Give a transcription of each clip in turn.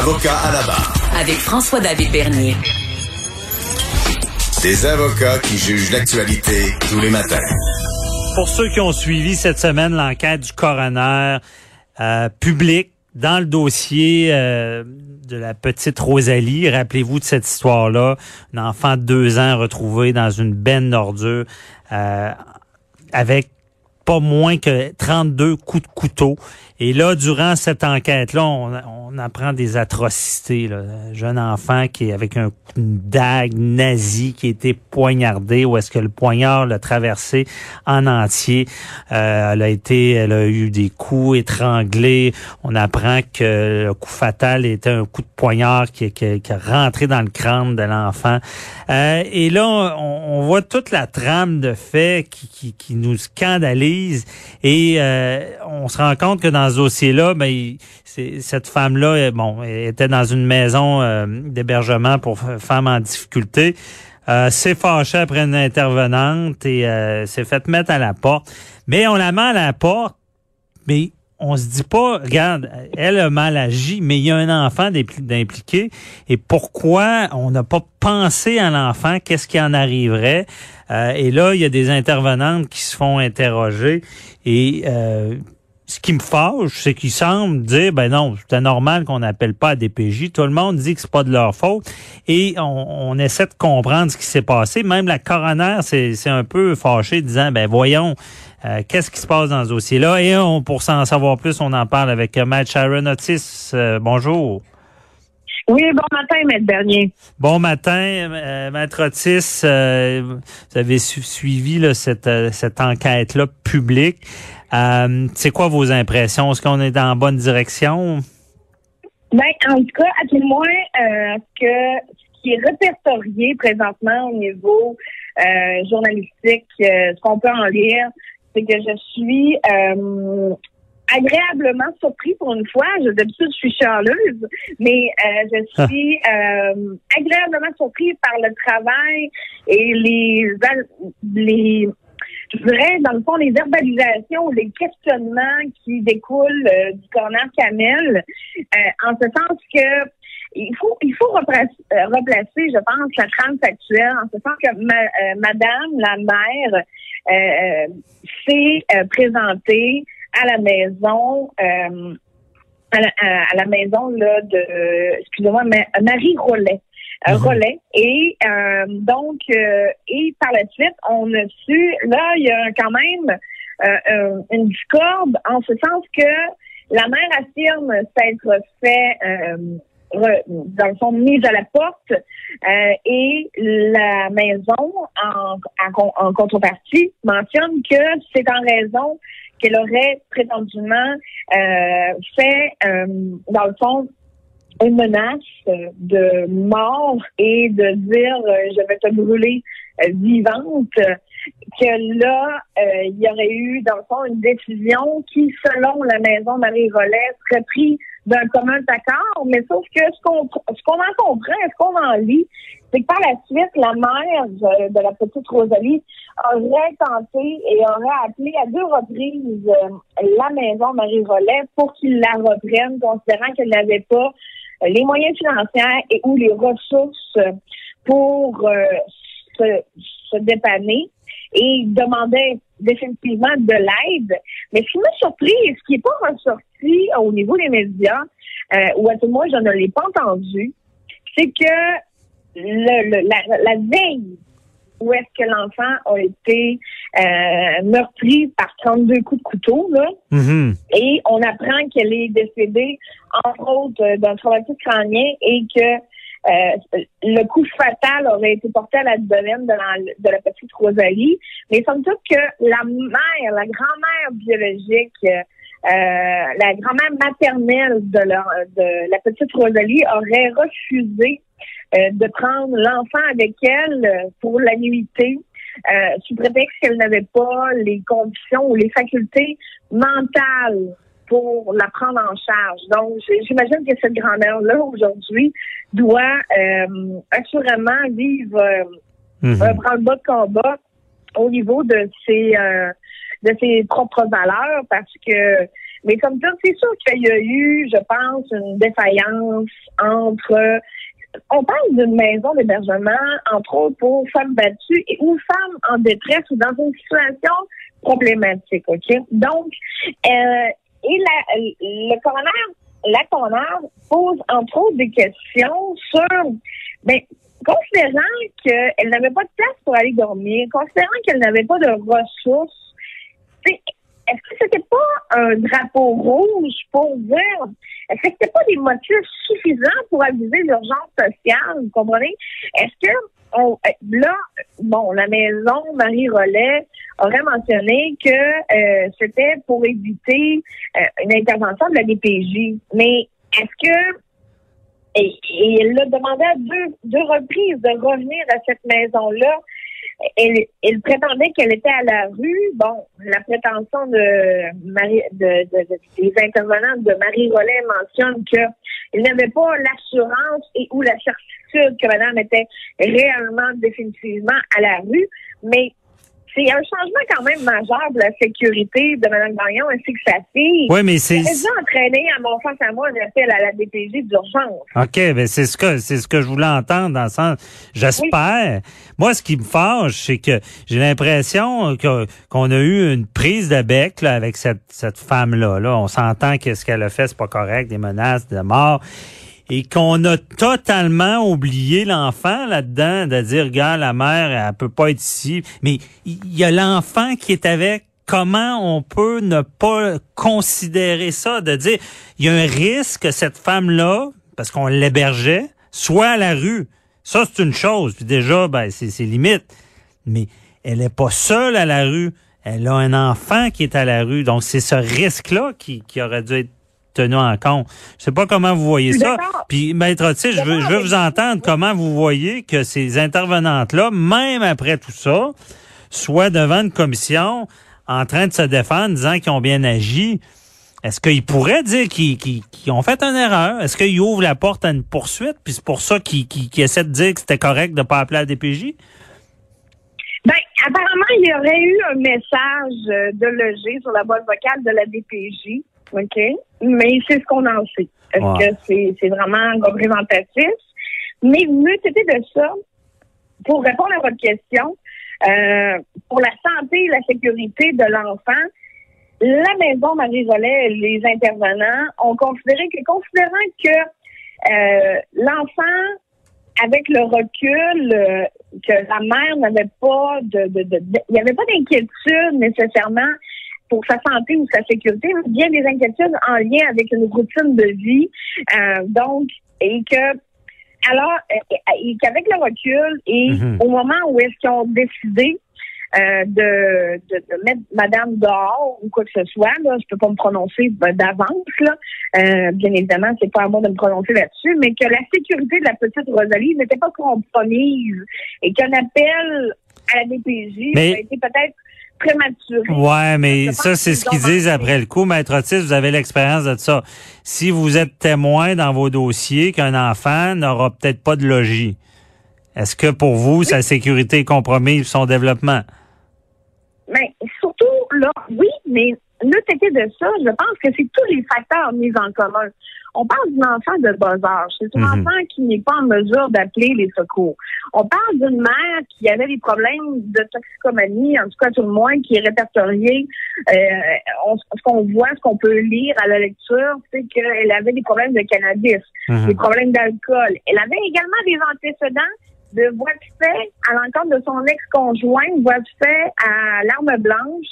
Avocat à la barre. Avec François-David Bernier. Des avocats qui jugent l'actualité tous les matins. Pour ceux qui ont suivi cette semaine l'enquête du coroner euh, public dans le dossier euh, de la petite Rosalie, rappelez-vous de cette histoire-là, un enfant de deux ans retrouvé dans une benne d'ordures euh, avec pas moins que 32 coups de couteau. Et là, durant cette enquête-là, on, on, apprend des atrocités. Là. Un jeune enfant qui est avec un, une dague nazie qui a été poignardé, ou est-ce que le poignard l'a traversé en entier. Euh, elle a été, elle a eu des coups étranglés. On apprend que le coup fatal était un coup de poignard qui, qui, qui a rentré dans le crâne de l'enfant. Euh, et là, on, on, voit toute la trame de faits qui, qui, qui nous scandalise. Et euh, on se rend compte que dans ce dossier-là, ben, cette femme-là, bon, était dans une maison euh, d'hébergement pour femmes en difficulté. Euh, s'est fâchée après une intervenante et euh, s'est fait mettre à la porte. Mais on la met à la porte, mais on se dit pas, regarde, elle a mal agi, mais il y a un enfant d'impliqué. Et pourquoi on n'a pas pensé à l'enfant? Qu'est-ce qui en arriverait? Euh, et là, il y a des intervenantes qui se font interroger. Et euh, ce qui me fâche, c'est qu'ils semblent dire, ben non, c'est normal qu'on n'appelle pas à DPJ. Tout le monde dit que c'est pas de leur faute. Et on, on essaie de comprendre ce qui s'est passé. Même la coroner c'est un peu fâchée, disant, ben voyons, euh, qu'est-ce qui se passe dans ce dossier-là? Et on, pour s'en savoir plus, on en parle avec Matt Sharon Otis. Euh, bonjour. Oui, bon matin, Maître Bernier. Bon matin, euh, Maître Otis. Euh, vous avez su suivi là, cette, euh, cette enquête-là publique. Euh, c'est quoi vos impressions? Est-ce qu'on est dans la bonne direction? Ben, en tout cas, à tout le moins, que ce qui est répertorié présentement au niveau journalistique, ce qu'on peut en lire, c'est que je suis agréablement surpris pour une fois. Je, d'habitude, je suis chialeuse, mais euh, je suis euh, agréablement surpris par le travail et les les je dirais, dans le fond, les verbalisations, les questionnements qui découlent euh, du corner Camel, euh, en ce sens que il faut il faut replacer, euh, replacer, je pense, la trame actuelle, en ce sens que ma, Madame la maire s'est présentée à la maison. À la, à, la, maison là de excusez-moi Marie Rollet un relais. Et euh, donc, euh, et par la suite, on a su, là, il y a quand même euh, une discorde en ce sens que la mère affirme s'être fait, dans le fond, mise à la porte et la maison, en, en, en contrepartie, mentionne que c'est en raison qu'elle aurait prétendument fait, dans le fond, une menace de mort et de dire euh, je vais te brûler euh, vivante, que là, euh, il y aurait eu, dans le fond, une décision qui, selon la maison Marie-Rollet, serait prise d'un commun accord, mais sauf que ce qu'on ce qu'on en comprend, ce qu'on en lit, c'est que par la suite, la mère de, de la petite Rosalie aurait tenté et aurait appelé à deux reprises la maison Marie-Rollet pour qu'ils la reprennent, considérant qu'elle n'avait pas euh, les moyens financiers et ou les ressources pour euh, se, se, dépanner et demandait définitivement de l'aide. Mais ce qui m'a surpris et ce qui n'est pas ressorti au niveau des médias, euh, ou à tout le moins je ne l'ai pas entendu, c'est que le, le, la, la veille où est-ce que l'enfant a été euh, meurtri par 32 coups de couteau, là. Mm-hmm. Et on apprend qu'elle est décédée, entre autres, d'un traumatisme crânien et que euh, le coup fatal aurait été porté à l'abdomen de la, de la petite Rosalie. Mais somme toute que la mère, la grand-mère biologique la grand-mère maternelle de, de la petite Rosalie aurait refusé de prendre l'enfant avec elle pour la nuitée euh, sous prétexte qu'elle n'avait pas les conditions ou les facultés mentales pour la prendre en charge. Donc, j'imagine que cette grand-mère-là, aujourd'hui, doit euh, assurément vivre euh, mhm. un branle-bas de combat au niveau de ses euh, de ses propres valeurs parce que mais comme ça, c'est sûr qu'il y a eu, je pense, une défaillance entre on parle d'une maison d'hébergement, entre autres, pour femmes battues et, ou femmes en détresse ou dans une situation problématique, OK? Donc, euh, et la, le la pose entre autres des questions sur, ben, considérant qu'elle n'avait pas de place pour aller dormir, considérant qu'elle n'avait pas de ressources, est-ce que c'était pas un drapeau rouge pour dire, est-ce que c'était pas des motifs suffisants pour aviser l'urgence sociale, vous comprenez? Est-ce que on, là, bon, la maison Marie Rollet aurait mentionné que euh, c'était pour éviter euh, une intervention de la DPJ. Mais est-ce que et, et elle l'a demandé à deux, deux reprises de revenir à cette maison-là elle, prétendait qu'elle était à la rue. Bon, la prétention de, Marie, de, des intervenants de Marie Rollet mentionne qu'il n'avait pas l'assurance et ou la certitude que madame était réellement définitivement à la rue, mais c'est un changement quand même majeur de la sécurité de Mme Gagnon ainsi que sa fille. Oui, mais c'est. déjà entraîné à mon face à moi un appel à la DPJ d'urgence. OK, ben c'est ce que c'est ce que je voulais entendre dans le sens. J'espère. Moi, ce qui me fâche, c'est que j'ai l'impression que qu'on a eu une prise de bec là, avec cette, cette femme-là. Là. On s'entend que ce qu'elle a fait, c'est pas correct, des menaces de mort et qu'on a totalement oublié l'enfant là-dedans, de dire, gars, la mère, elle peut pas être ici. Mais il y a l'enfant qui est avec. Comment on peut ne pas considérer ça, de dire, il y a un risque que cette femme-là, parce qu'on l'hébergeait, soit à la rue? Ça, c'est une chose. Puis déjà, ben, c'est limite. Mais elle est pas seule à la rue. Elle a un enfant qui est à la rue. Donc, c'est ce risque-là qui, qui aurait dû être tenu en compte. Je sais pas comment vous voyez ça. Puis, maître Otis, je veux, je veux vous entendre comment vous voyez que ces intervenantes-là, même après tout ça, soient devant une commission en train de se défendre, disant qu'ils ont bien agi. Est-ce qu'ils pourraient dire qu'ils ont fait une erreur? Est-ce qu'ils ouvrent la porte à une poursuite? Puis c'est pour ça qu'ils essaient de dire que c'était correct de ne pas appeler la DPJ? Ben, apparemment, il y aurait eu un message euh, de loger sur la boîte vocale de la DPJ OK? Mais c'est ce qu'on en sait. Est-ce que c'est, vraiment représentatif? Mais c'était de ça, pour répondre à votre question, euh, pour la santé et la sécurité de l'enfant, la maison Marie-Jolet les intervenants ont considéré que, considérant que euh, l'enfant, avec le recul, euh, que la mère n'avait pas de, de, de il n'y avait pas d'inquiétude nécessairement pour sa santé ou sa sécurité, bien des inquiétudes en lien avec une routine de vie. Euh, donc, et que alors, et qu'avec le recul et mhm. au moment où est-ce qu'ils ont décidé euh, de, de, mettre Madame dehors ou quoi que ce soit, là, je peux pas me prononcer d'avance, là. Euh, bien évidemment, c'est pas à moi de me prononcer là-dessus, mais que la sécurité de la petite Rosalie n'était pas compromise et qu'un appel à la DPJ a été peut-être prématuré. Ouais, mais ça, c'est ce qu'ils disent après le coup. Maître Otis, vous avez l'expérience de ça. Si vous êtes témoin dans vos dossiers qu'un enfant n'aura peut-être pas de logis, est-ce que pour vous, sa sécurité est compromise, son développement? Mais surtout, là, oui, mais de ça, je pense que c'est tous les facteurs mis en commun on parle d'un enfant de bas âge. C'est un mhm. enfant qui n'est pas en mesure d'appeler les secours. On parle d'une mère qui avait des problèmes de toxicomanie, en tout cas tout le moins, qui est répertoriée. Euh, ce qu'on voit, ce qu'on peut lire à la lecture, c'est qu'elle avait des problèmes de cannabis, mhm. des problèmes d'alcool. Elle avait également des antécédents de voies de fait à l'encontre de son ex-conjoint, voie de fait à l'arme blanche.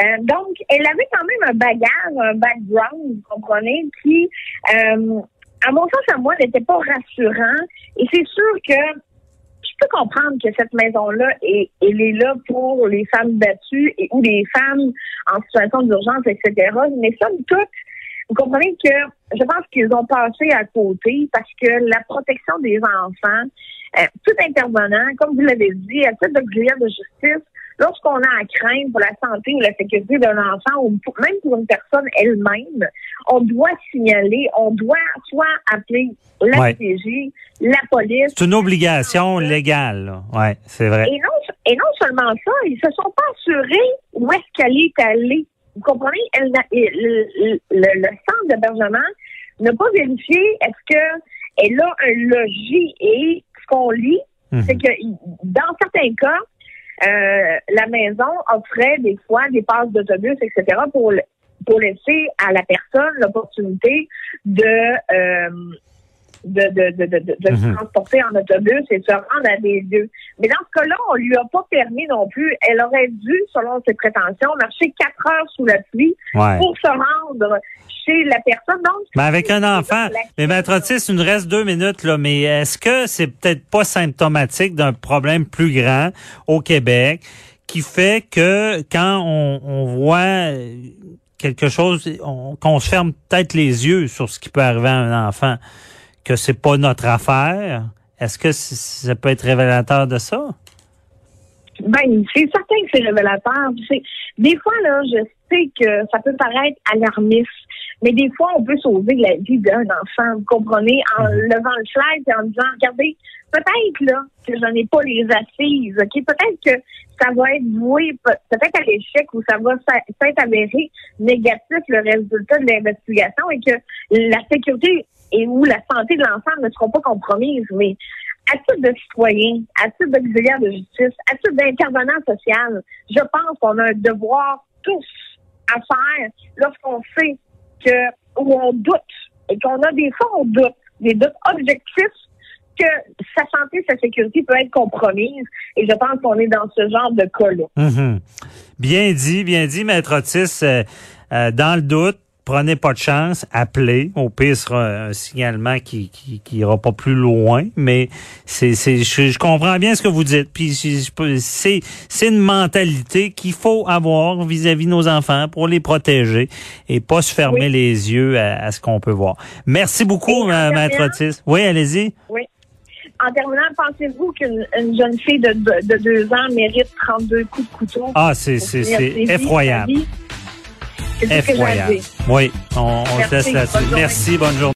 Euh, donc, elle avait quand même un bagage, un background, vous comprenez, qui, euh, à mon sens, à moi, n'était pas rassurant. Et c'est sûr que je peux comprendre que cette maison-là, est, elle est là pour les femmes battues et, ou les femmes en situation d'urgence, etc. Mais somme toute, vous comprenez que je pense qu'ils ont passé à côté parce que la protection des enfants, euh, tout intervenant, comme vous l'avez dit, à titre d'auxiliaire de justice, lorsqu'on a à craindre pour la santé ou la sécurité d'un enfant ou même pour une personne elle-même, on doit signaler, on doit soit appeler la Ouais. CPJ, la police. C'est une obligation légale. Ouais, c'est vrai. Et non, et non seulement ça, ils se sont pas assurés où est-ce qu'elle est allée. Vous comprenez? Elle le, le- le- centre d'hébergement n'a pas vérifié est-ce que elle a un logis et ce qu'on lit, Mhm. c'est que dans certains cas, euh, la maison offrait des fois des passes d'autobus, etc. pour pour laisser à la personne l'opportunité de euh, de, de, de, de, de- de se Mhm. transporter en autobus et de se rendre à des lieux. Mais dans ce cas-là, on lui a pas permis non plus. Elle aurait dû, selon ses prétentions, marcher quatre heures sous la pluie Ouais. pour se rendre chez la personne. Donc, Mais avec un enfant. Mais Maître Otis, il nous reste deux minutes, là, mais est-ce que c'est peut-être pas symptomatique d'un problème plus grand au Québec qui fait que quand on, on voit quelque chose, on- qu'on se ferme peut-être les yeux sur ce qui peut arriver à un enfant, que c'est pas notre affaire? Est-ce que ça peut être révélateur de ça? Ben, c'est certain que c'est révélateur. Des fois, là, je sais que ça peut paraître alarmiste, mais des fois, on peut sauver la vie d'un enfant, vous comprenez, en levant le flag et en disant, regardez, peut-être là que je n'ai pas les assises, ok? Peut-être que ça va être voué, pe- peut-être à l'échec ou ça va s'être avéré négatif le résultat de l'investigation et que la sécurité et ou la santé de l'enfant ne seront pas compromises, mais à titre de citoyen, à titre d'auxiliaire de justice, à titre d'intervenant social, je pense qu'on a un devoir tous à faire lorsqu'on sait que où on doute et qu'on a des fois on doute, des doutes objectifs que sa santé, sa sécurité peut être compromise. Et je pense qu'on est dans ce genre de cas-là. Mhm. Bien dit, bien dit, Maître Otis. Euh, euh, dans le doute, prenez pas de chance, appelez. Au pire, ce sera un signalement qui, qui, qui ira pas plus loin. Mais c'est, c'est, je, je comprends bien ce que vous dites. Puis c'est, c'est une mentalité qu'il faut avoir vis-à-vis de nos enfants pour les protéger et pas se fermer Oui. les yeux à, à ce qu'on peut voir. Merci beaucoup, Maître Otis. Oui, allez-y. Oui. En terminant, pensez-vous qu'une une jeune fille de, de, de deux ans mérite 32 coups de couteau? Ah, c'est, c'est, c'est effroyable. Effroyable. Oui, on, on se laisse là-dessus. Merci, bonne journée.